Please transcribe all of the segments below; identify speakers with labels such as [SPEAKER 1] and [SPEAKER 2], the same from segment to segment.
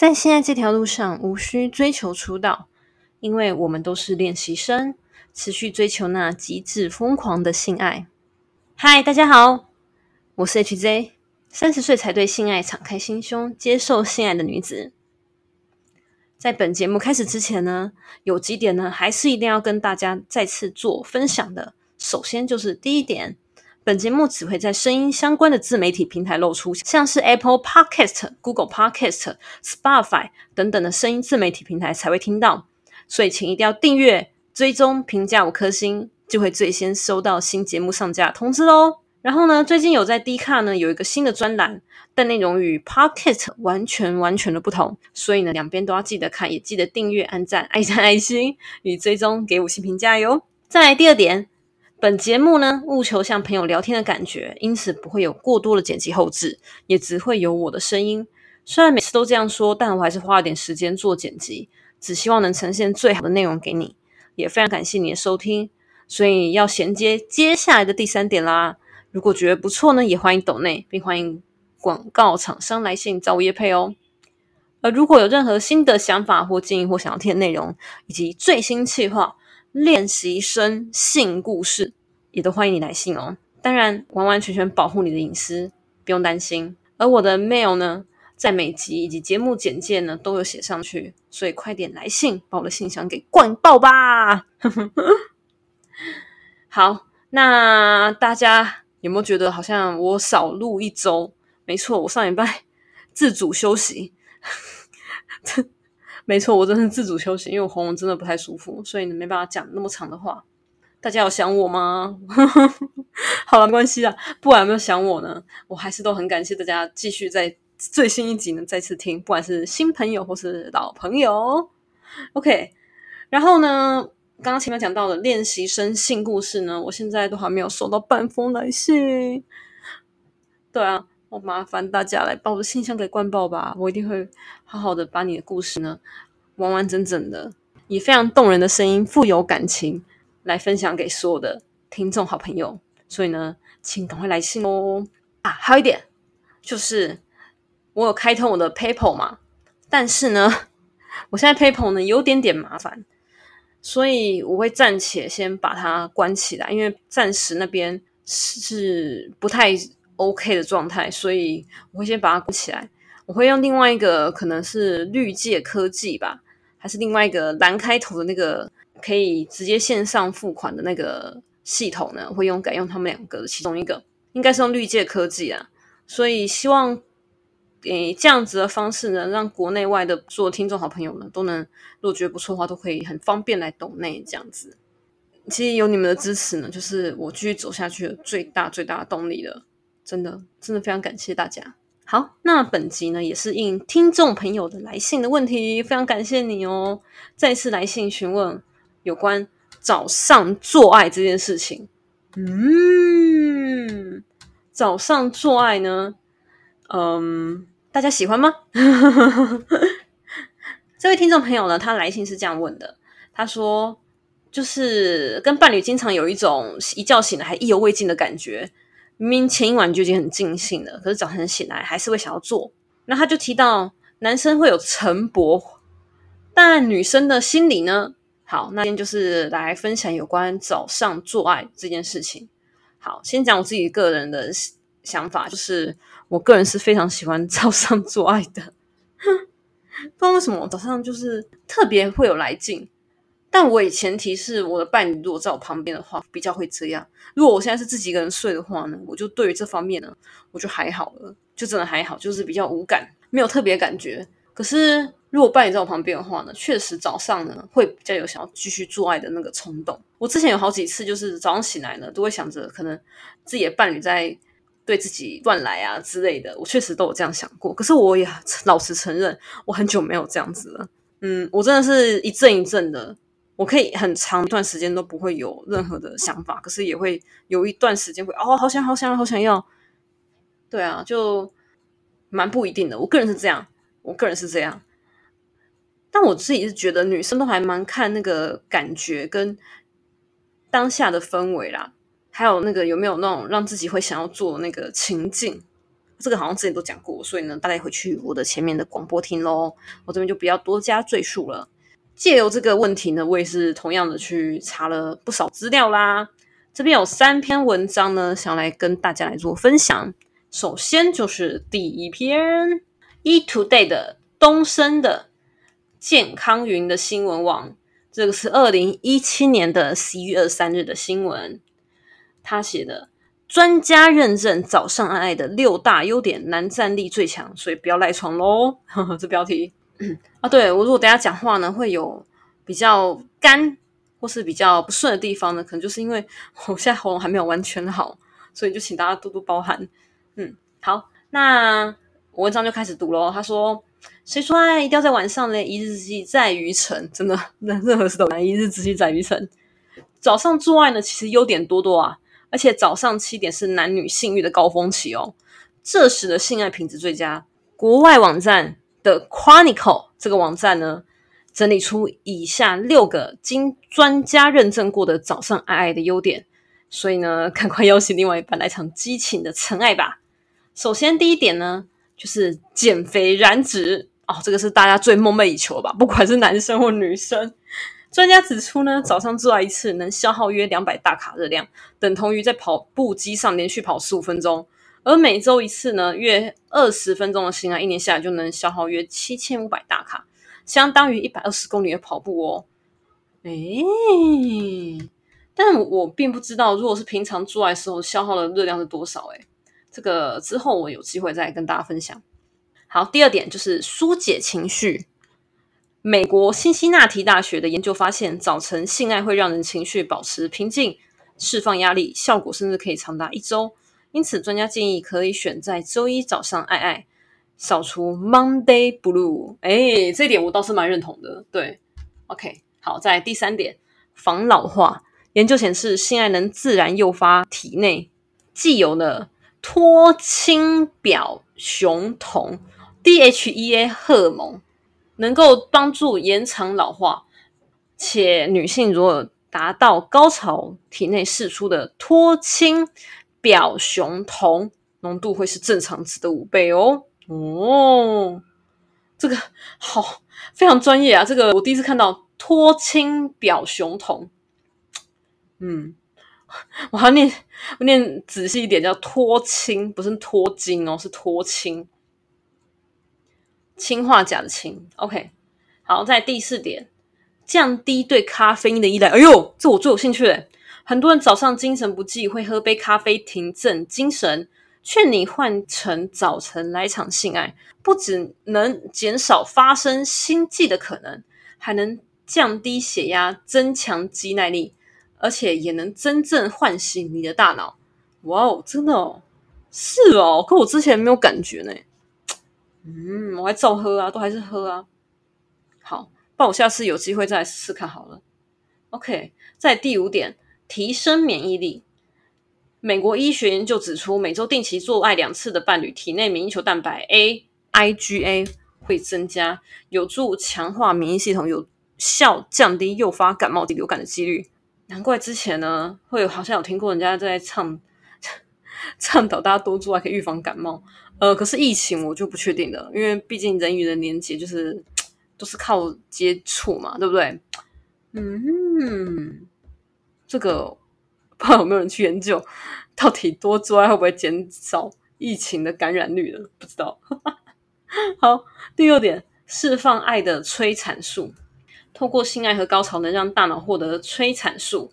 [SPEAKER 1] 在现在这条路上，无需追求出道，因为我们都是练习生，持续追求那极致疯狂的性爱。嗨，大家好，我是 HJ，三十岁才对性爱敞开心胸、接受性爱的女子。在本节目开始之前呢，有几点呢，还是一定要跟大家再次做分享的。首先就是第一点。本节目只会在声音相关的自媒体平台露出，像是 Apple Podcast、Google Podcast、Spotify 等等的声音自媒体平台才会听到，所以请一定要订阅、追踪、评价五颗星，就会最先收到新节目上架通知喽。然后呢，最近有在 D 卡呢有一个新的专栏，但内容与 Podcast 完全完全的不同，所以呢两边都要记得看，也记得订阅、按赞、爱赞、爱心与追踪，给五星评价哟。再来第二点。本节目呢，务求像朋友聊天的感觉，因此不会有过多的剪辑后置，也只会有我的声音。虽然每次都这样说，但我还是花了点时间做剪辑，只希望能呈现最好的内容给你。也非常感谢你的收听，所以要衔接接下来的第三点啦。如果觉得不错呢，也欢迎抖内，并欢迎广告厂商来信找我叶配哦。而如果有任何新的想法或建议，或想要听的内容，以及最新计划。练习生性故事也都欢迎你来信哦，当然完完全全保护你的隐私，不用担心。而我的 mail 呢，在每集以及节目简介呢都有写上去，所以快点来信，把我的信箱给灌爆吧！好，那大家有没有觉得好像我少录一周？没错，我上礼拜自主休息。没错，我真是自主休息，因为我喉咙真的不太舒服，所以呢没办法讲那么长的话。大家有想我吗？好了，没关系啦，不管有没有想我呢，我还是都很感谢大家继续在最新一集呢再次听，不管是新朋友或是老朋友。OK，然后呢，刚刚前面讲到的练习生性故事呢，我现在都还没有收到半封来信。对啊。我麻烦大家来把我的信箱给灌爆吧！我一定会好好的把你的故事呢，完完整整的，以非常动人的声音、富有感情来分享给所有的听众好朋友。所以呢，请赶快来信哦！啊，还有一点就是，我有开通我的 PayPal 嘛，但是呢，我现在 PayPal 呢有点点麻烦，所以我会暂且先把它关起来，因为暂时那边是不太。OK 的状态，所以我会先把它关起来。我会用另外一个，可能是绿界科技吧，还是另外一个蓝开头的那个可以直接线上付款的那个系统呢？会用改用他们两个的其中一个，应该是用绿界科技啊。所以希望诶这样子的方式呢，让国内外的所有听众好朋友呢，都能如果觉得不错的话，都可以很方便来懂内这样子。其实有你们的支持呢，就是我继续走下去的最大最大的动力了。真的，真的非常感谢大家。好，那本集呢也是应听众朋友的来信的问题，非常感谢你哦。再次来信询问有关早上做爱这件事情。嗯，早上做爱呢，嗯，大家喜欢吗？这位听众朋友呢，他来信是这样问的，他说，就是跟伴侣经常有一种一觉醒来还意犹未尽的感觉。明明前一晚就已经很尽兴了，可是早晨醒来还是会想要做。那他就提到男生会有晨勃，但女生的心理呢？好，那今天就是来分享有关早上做爱这件事情。好，先讲我自己个人的想法，就是我个人是非常喜欢早上做爱的，不知道为什么早上就是特别会有来劲。但我以前提是我的伴侣如果在我旁边的话，比较会这样。如果我现在是自己一个人睡的话呢，我就对于这方面呢，我就还好了，就真的还好，就是比较无感，没有特别感觉。可是如果伴侣在我旁边的话呢，确实早上呢会比较有想要继续做爱的那个冲动。我之前有好几次就是早上醒来呢，都会想着可能自己的伴侣在对自己乱来啊之类的，我确实都有这样想过。可是我也老实承认，我很久没有这样子了。嗯，我真的是一阵一阵的。我可以很长一段时间都不会有任何的想法，可是也会有一段时间会哦，好想好想好想要，对啊，就蛮不一定的。我个人是这样，我个人是这样，但我自己是觉得女生都还蛮看那个感觉跟当下的氛围啦，还有那个有没有那种让自己会想要做那个情境。这个好像之前都讲过，所以呢，大家回去我的前面的广播听喽。我这边就不要多加赘述了。借由这个问题呢，我也是同样的去查了不少资料啦。这边有三篇文章呢，想来跟大家来做分享。首先就是第一篇《e Today》的东升的健康云的新闻网，这个是二零一七年的十一月二三日的新闻，他写的。专家认证早上爱爱的六大优点，男战力最强，所以不要赖床喽。这标题啊，对我如果等下讲话呢，会有比较干或是比较不顺的地方呢，可能就是因为 我现在喉咙还没有完全好，所以就请大家多多包涵。嗯，好，那文章就开始读喽。他说：“谁说爱一定要在晚上嘞？一日之计在于晨，真的，任任何事都难。一日之计在于晨。早上做爱呢，其实优点多多啊。”而且早上七点是男女性欲的高峰期哦，这时的性爱品质最佳。国外网站的 Chronicle 这个网站呢，整理出以下六个经专家认证过的早上爱爱的优点，所以呢，赶快邀请另外一半来场激情的晨爱吧。首先第一点呢，就是减肥燃脂哦，这个是大家最梦寐以求吧，不管是男生或女生。专家指出呢，早上做爱一次能消耗约两百大卡热量，等同于在跑步机上连续跑十五分钟。而每周一次呢，约二十分钟的性爱，一年下来就能消耗约七千五百大卡，相当于一百二十公里的跑步哦。诶，但我并不知道，如果是平常做爱时候消耗的热量是多少？诶，这个之后我有机会再跟大家分享。好，第二点就是疏解情绪。美国辛辛那提大学的研究发现，早晨性爱会让人情绪保持平静、释放压力，效果甚至可以长达一周。因此，专家建议可以选在周一早上爱爱，扫除 Monday Blue。哎，这点我倒是蛮认同的。对，OK，好，在第三点，防老化。研究显示，性爱能自然诱发体内既有的脱氢表雄酮 （DHEA） 荷尔蒙。能够帮助延长老化，且女性如果达到高潮，体内释出的脱氢表雄酮浓度会是正常值的五倍哦。哦，这个好，非常专业啊！这个我第一次看到脱氢表雄酮。嗯，我要念，我念仔细一点，叫脱氢，不是脱精哦，是脱氢。氢化钾的氢，OK，好，在第四点，降低对咖啡因的依赖。哎呦，这我最有兴趣诶很多人早上精神不济，会喝杯咖啡提振精神。劝你换成早晨来场性爱，不只能减少发生心悸的可能，还能降低血压，增强肌耐力，而且也能真正唤醒你的大脑。哇哦，真的哦，是哦，可我之前没有感觉呢。嗯，我还照喝啊，都还是喝啊。好，那我下次有机会再试试看好了。OK，在第五点，提升免疫力。美国医学研究指出，每周定期做爱两次的伴侣，体内免疫球蛋白 A（IgA） 会增加，有助强化免疫系统，有效降低诱发感冒及流感的几率。难怪之前呢，会好像有听过人家在倡 倡导大家多做爱可以预防感冒。呃，可是疫情我就不确定了，因为毕竟人与人连接就是都是靠接触嘛，对不对？嗯，这个不知道有没有人去研究，到底多做爱会不会减少疫情的感染率的？不知道。好，第六点，释放爱的催产素，透过性爱和高潮，能让大脑获得催产素，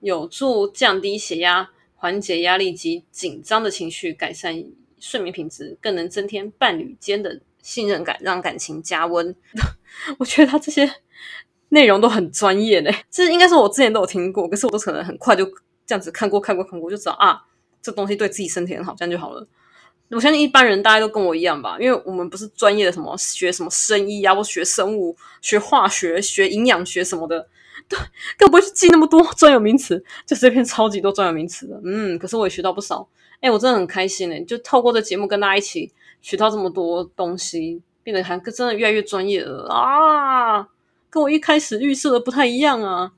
[SPEAKER 1] 有助降低血压，缓解压力及紧张的情绪，改善。睡眠品质更能增添伴侣间的信任感，让感情加温。我觉得他这些内容都很专业嘞，这应该是我之前都有听过，可是我都可能很快就这样子看过、看过、看过，就知道啊，这东西对自己身体很好，这样就好了。我相信一般人大家都跟我一样吧，因为我们不是专业的什么学什么生医啊，或学生物、学化学、学营养学什么的，对，更不会去记那么多专有名词，就这篇超级多专有名词的。嗯，可是我也学到不少。哎，我真的很开心哎！就透过这节目跟大家一起学到这么多东西，变得还真的越来越专业了啊！跟我一开始预设的不太一样啊！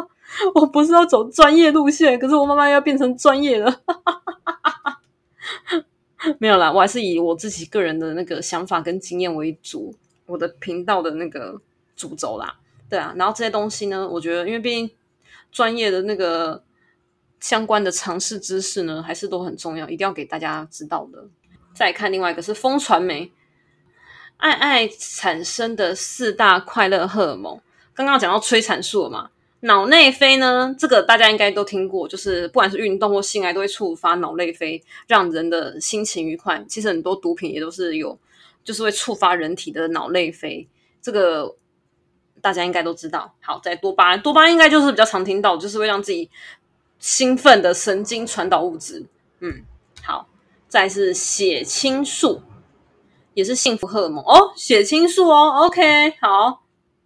[SPEAKER 1] 我不是要走专业路线，可是我慢慢要变成专业了。没有啦，我还是以我自己个人的那个想法跟经验为主，我的频道的那个主轴啦。对啊，然后这些东西呢，我觉得因为毕竟专业的那个相关的常识知识呢，还是都很重要，一定要给大家知道的。再看另外一个是风传媒，爱爱产生的四大快乐荷尔蒙，刚刚讲到催产素了嘛。脑内啡呢？这个大家应该都听过，就是不管是运动或性爱，都会触发脑内啡，让人的心情愉快。其实很多毒品也都是有，就是会触发人体的脑内啡。这个大家应该都知道。好，在多巴胺，多巴胺应该就是比较常听到，就是会让自己兴奋的神经传导物质。嗯，好，再是血清素，也是幸福荷尔蒙哦。血清素哦，OK，好，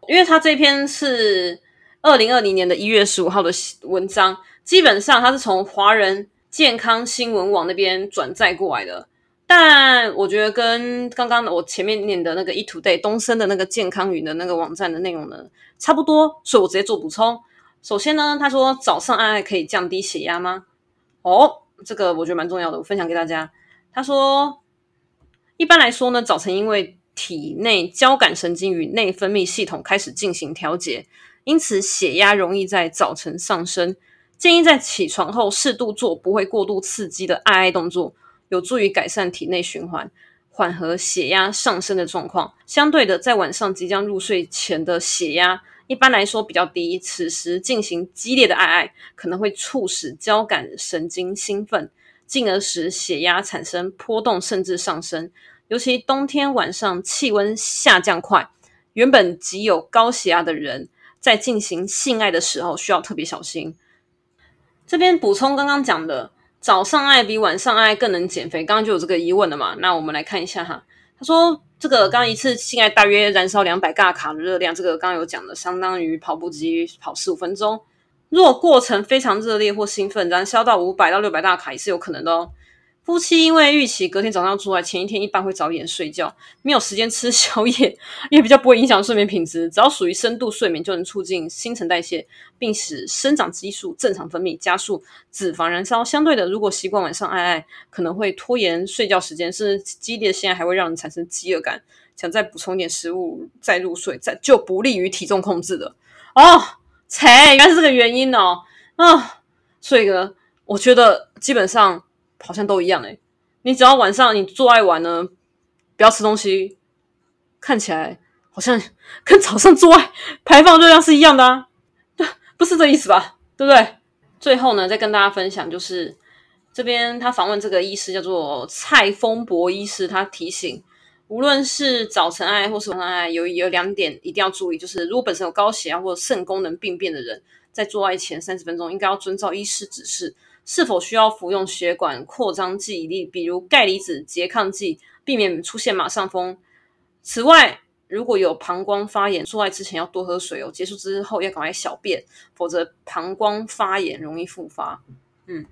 [SPEAKER 1] 因为它这篇是。二零二零年的一月十五号的文章，基本上它是从华人健康新闻网那边转载过来的，但我觉得跟刚刚我前面念的那个 eToday 东森的那个健康云的那个网站的内容呢差不多，所以我直接做补充。首先呢，他说早上爱爱可以降低血压吗？哦，这个我觉得蛮重要的，我分享给大家。他说，一般来说呢，早晨因为体内交感神经与内分泌系统开始进行调节。因此，血压容易在早晨上升。建议在起床后适度做不会过度刺激的爱爱动作，有助于改善体内循环，缓和血压上升的状况。相对的，在晚上即将入睡前的血压一般来说比较低，此时进行激烈的爱爱，可能会促使交感神经兴奋，进而使血压产生波动甚至上升。尤其冬天晚上气温下降快，原本即有高血压的人。在进行性爱的时候，需要特别小心。这边补充刚刚讲的，早上爱比晚上爱更能减肥。刚刚就有这个疑问了嘛？那我们来看一下哈。他说，这个刚刚一次性爱大约燃烧两百大卡的热量，这个刚刚有讲的，相当于跑步机跑十五分钟。若过程非常热烈或兴奋，燃烧到五百到六百大卡也是有可能的哦。夫妻因为预期隔天早上出来，前一天一般会早点睡觉，没有时间吃宵夜，也比较不会影响睡眠品质。只要属于深度睡眠，就能促进新陈代谢，并使生长激素正常分泌，加速脂肪燃烧。相对的，如果习惯晚上爱爱，可能会拖延睡觉时间，甚至激烈的性爱还会让人产生饥饿感，想再补充点食物再入睡，再就不利于体重控制的哦。切，原来是这个原因哦。啊，所以呢，我觉得基本上。好像都一样诶，你只要晚上你做爱完呢，不要吃东西，看起来好像跟早上做爱排放热量是一样的啊，对，不是这意思吧？对不对？最后呢，再跟大家分享，就是这边他访问这个医师叫做蔡丰博医师，他提醒，无论是早晨爱或是晚上爱，有有两点一定要注意，就是如果本身有高血压或者肾功能病变的人，在做爱前三十分钟应该要遵照医师指示。是否需要服用血管扩张剂，例比如钙离子拮抗剂，避免出现马上风？此外，如果有膀胱发炎，做爱之前要多喝水哦。结束之后要赶快小便，否则膀胱发炎容易复发。嗯，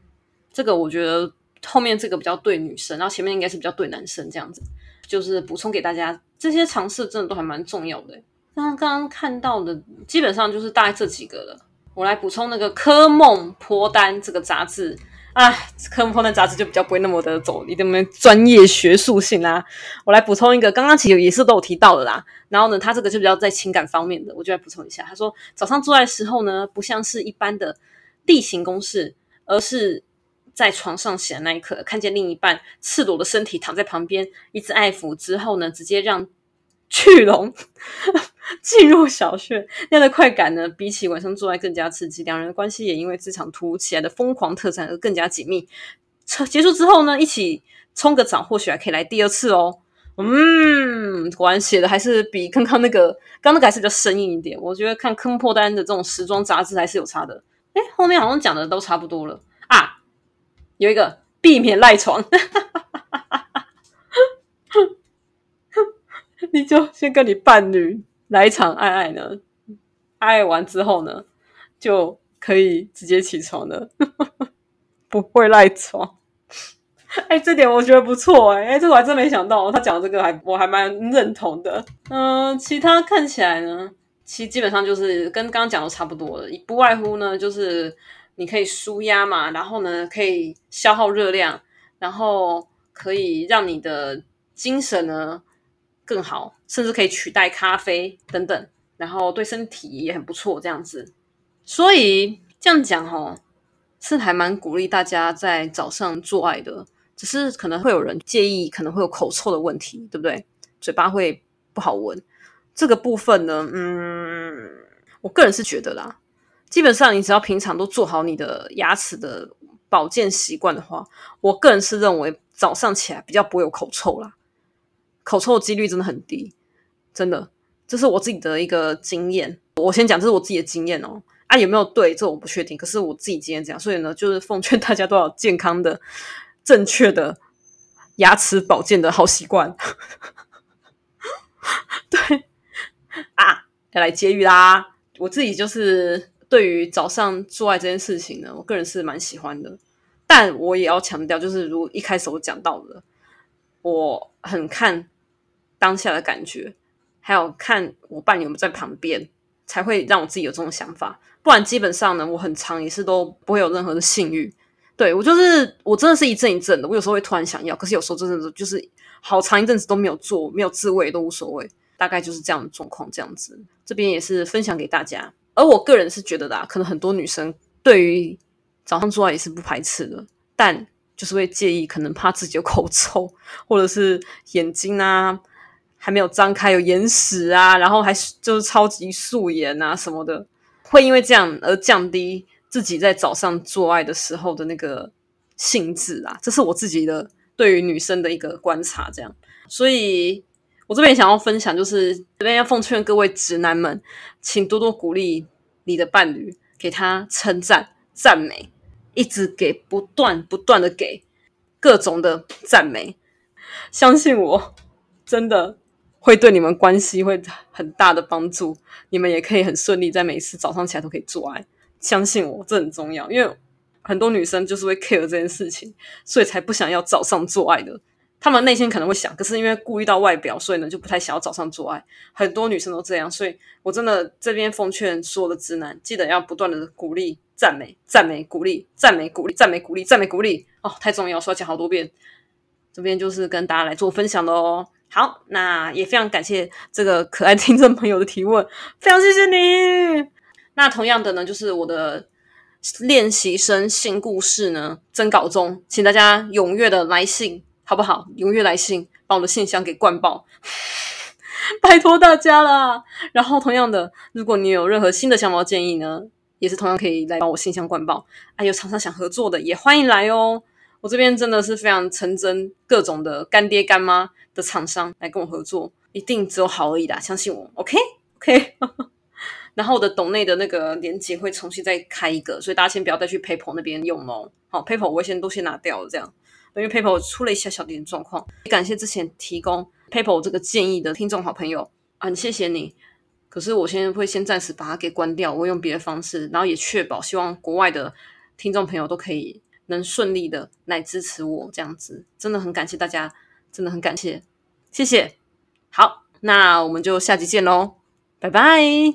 [SPEAKER 1] 这个我觉得后面这个比较对女生，然后前面应该是比较对男生这样子。就是补充给大家，这些尝试真的都还蛮重要的。刚刚看到的基本上就是大概这几个了。我来补充那个《科梦坡丹》这个杂志啊，《科梦坡丹》杂志就比较不会那么的走你的们专业学术性啦。我来补充一个，刚刚其实也是都有提到的啦。然后呢，他这个就比较在情感方面的，我就来补充一下。他说，早上做爱的时候呢，不像是一般的例行公事，而是在床上醒的那一刻，看见另一半赤裸的身体躺在旁边，一次爱抚之后呢，直接让。巨龙 进入小穴，那样的快感呢，比起晚上做爱更加刺激。两人的关系也因为这场突如其来的疯狂特战而更加紧密。结束之后呢，一起冲个澡，或许还可以来第二次哦。嗯，果然写的还是比刚刚那个刚刚那个还是比较生硬一点。我觉得看坑破单的这种时装杂志还是有差的。哎，后面好像讲的都差不多了。有一个避免赖床。你就先跟你伴侣来一场爱爱呢，爱完之后呢，就可以直接起床了，不会赖床。哎，这点我觉得不错哎，哎，这我还真没想到，他讲这个还我还蛮认同的。嗯，其他看起来呢，其实基本上就是跟刚刚讲的差不多了，不外乎呢就是你可以舒压嘛，然后呢可以消耗热量，然后。可以让你的精神呢更好，甚至可以取代咖啡等等，然后对身体也很不错这样子。所以这样讲哦，是还蛮鼓励大家在早上做爱的。只是可能会有人介意，可能会有口臭的问题，对不对？嘴巴会不好闻。这个部分呢，嗯，我个人是觉得啦，基本上你只要平常都做好你的牙齿的保健习惯的话，我个人是认为早上起来比较不会有口臭啦。口臭的几率真的很低，真的，这是我自己的一个经验。我先讲，这是我自己的经验哦。啊，有没有对？这我不确定。可是我自己经验这样，所以呢，就是奉劝大家都要健康的。正确的牙齿保健的好习惯，对啊，要来监狱啦！我自己就是对于早上做爱这件事情呢，我个人是蛮喜欢的。但我也要强调，就是如一开始我讲到的，我很看当下的感觉，还有看我伴侣有没有在旁边，才会让我自己有这种想法。不然基本上呢，我很长也是都不会有任何的性欲。对我就是我真的是一阵一阵的，我有时候会突然想要，可是有时候真的就是好长一阵子都没有做，没有自慰都无所谓，大概就是这样的状况。这样子这边也是分享给大家，而我个人是觉得啦，可能很多女生对于早上做爱也是不排斥的，但就是会介意，可能怕自己有口臭，或者是眼睛啊还没有张开有眼屎啊，然后还就是超级素颜啊什么的，会因为这样而降低。自己在早上做爱的时候的那个性质啊，这是我自己的对于女生的一个观察。这样，所以我这边想要分享，就是这边要奉劝各位直男们，请多多鼓励你的伴侣，给他称赞、赞美，一直给，不断不断的给各种的赞美。相信我，真的会对你们关系会很大的帮助。你们也可以很顺利，在每次早上起来都可以做爱。相信我，这很重要，因为很多女生就是会 care 这件事情，所以才不想要早上做爱的。他们内心可能会想，可是因为顾虑到外表，所以呢就不太想要早上做爱。很多女生都这样，所以我真的这边奉劝所有的直男，记得要不断的鼓励、赞美、赞美、鼓励、赞美、鼓励、赞美、鼓励、赞美、鼓励。哦，太重要，说要讲好多遍。这边就是跟大家来做分享的哦。好，那也非常感谢这个可爱听众朋友的提问，非常谢谢你。那同样的呢，就是我的练习生新故事呢，征稿中，请大家踊跃的来信，好不好？踊跃来信，把我的信箱给灌爆，拜托大家啦！然后同样的，如果你有任何新的想法建议呢，也是同样可以来帮我信箱灌爆。啊，有厂商想合作的，也欢迎来哦。我这边真的是非常诚真，各种的干爹干妈的厂商来跟我合作，一定只有好而已的，相信我。OK，OK。然后我的董内的那个连接会重新再开一个，所以大家先不要再去 PayPal 那边用哦。好，PayPal 我先都先拿掉了，这样，因为 PayPal 出了一些小点状况。感谢之前提供 PayPal 这个建议的听众好朋友，很谢谢你。可是我先会先暂时把它给关掉，我用别的方式，然后也确保希望国外的听众朋友都可以能顺利的来支持我这样子，真的很感谢大家，真的很感谢，谢谢。好，那我们就下集见喽，拜拜。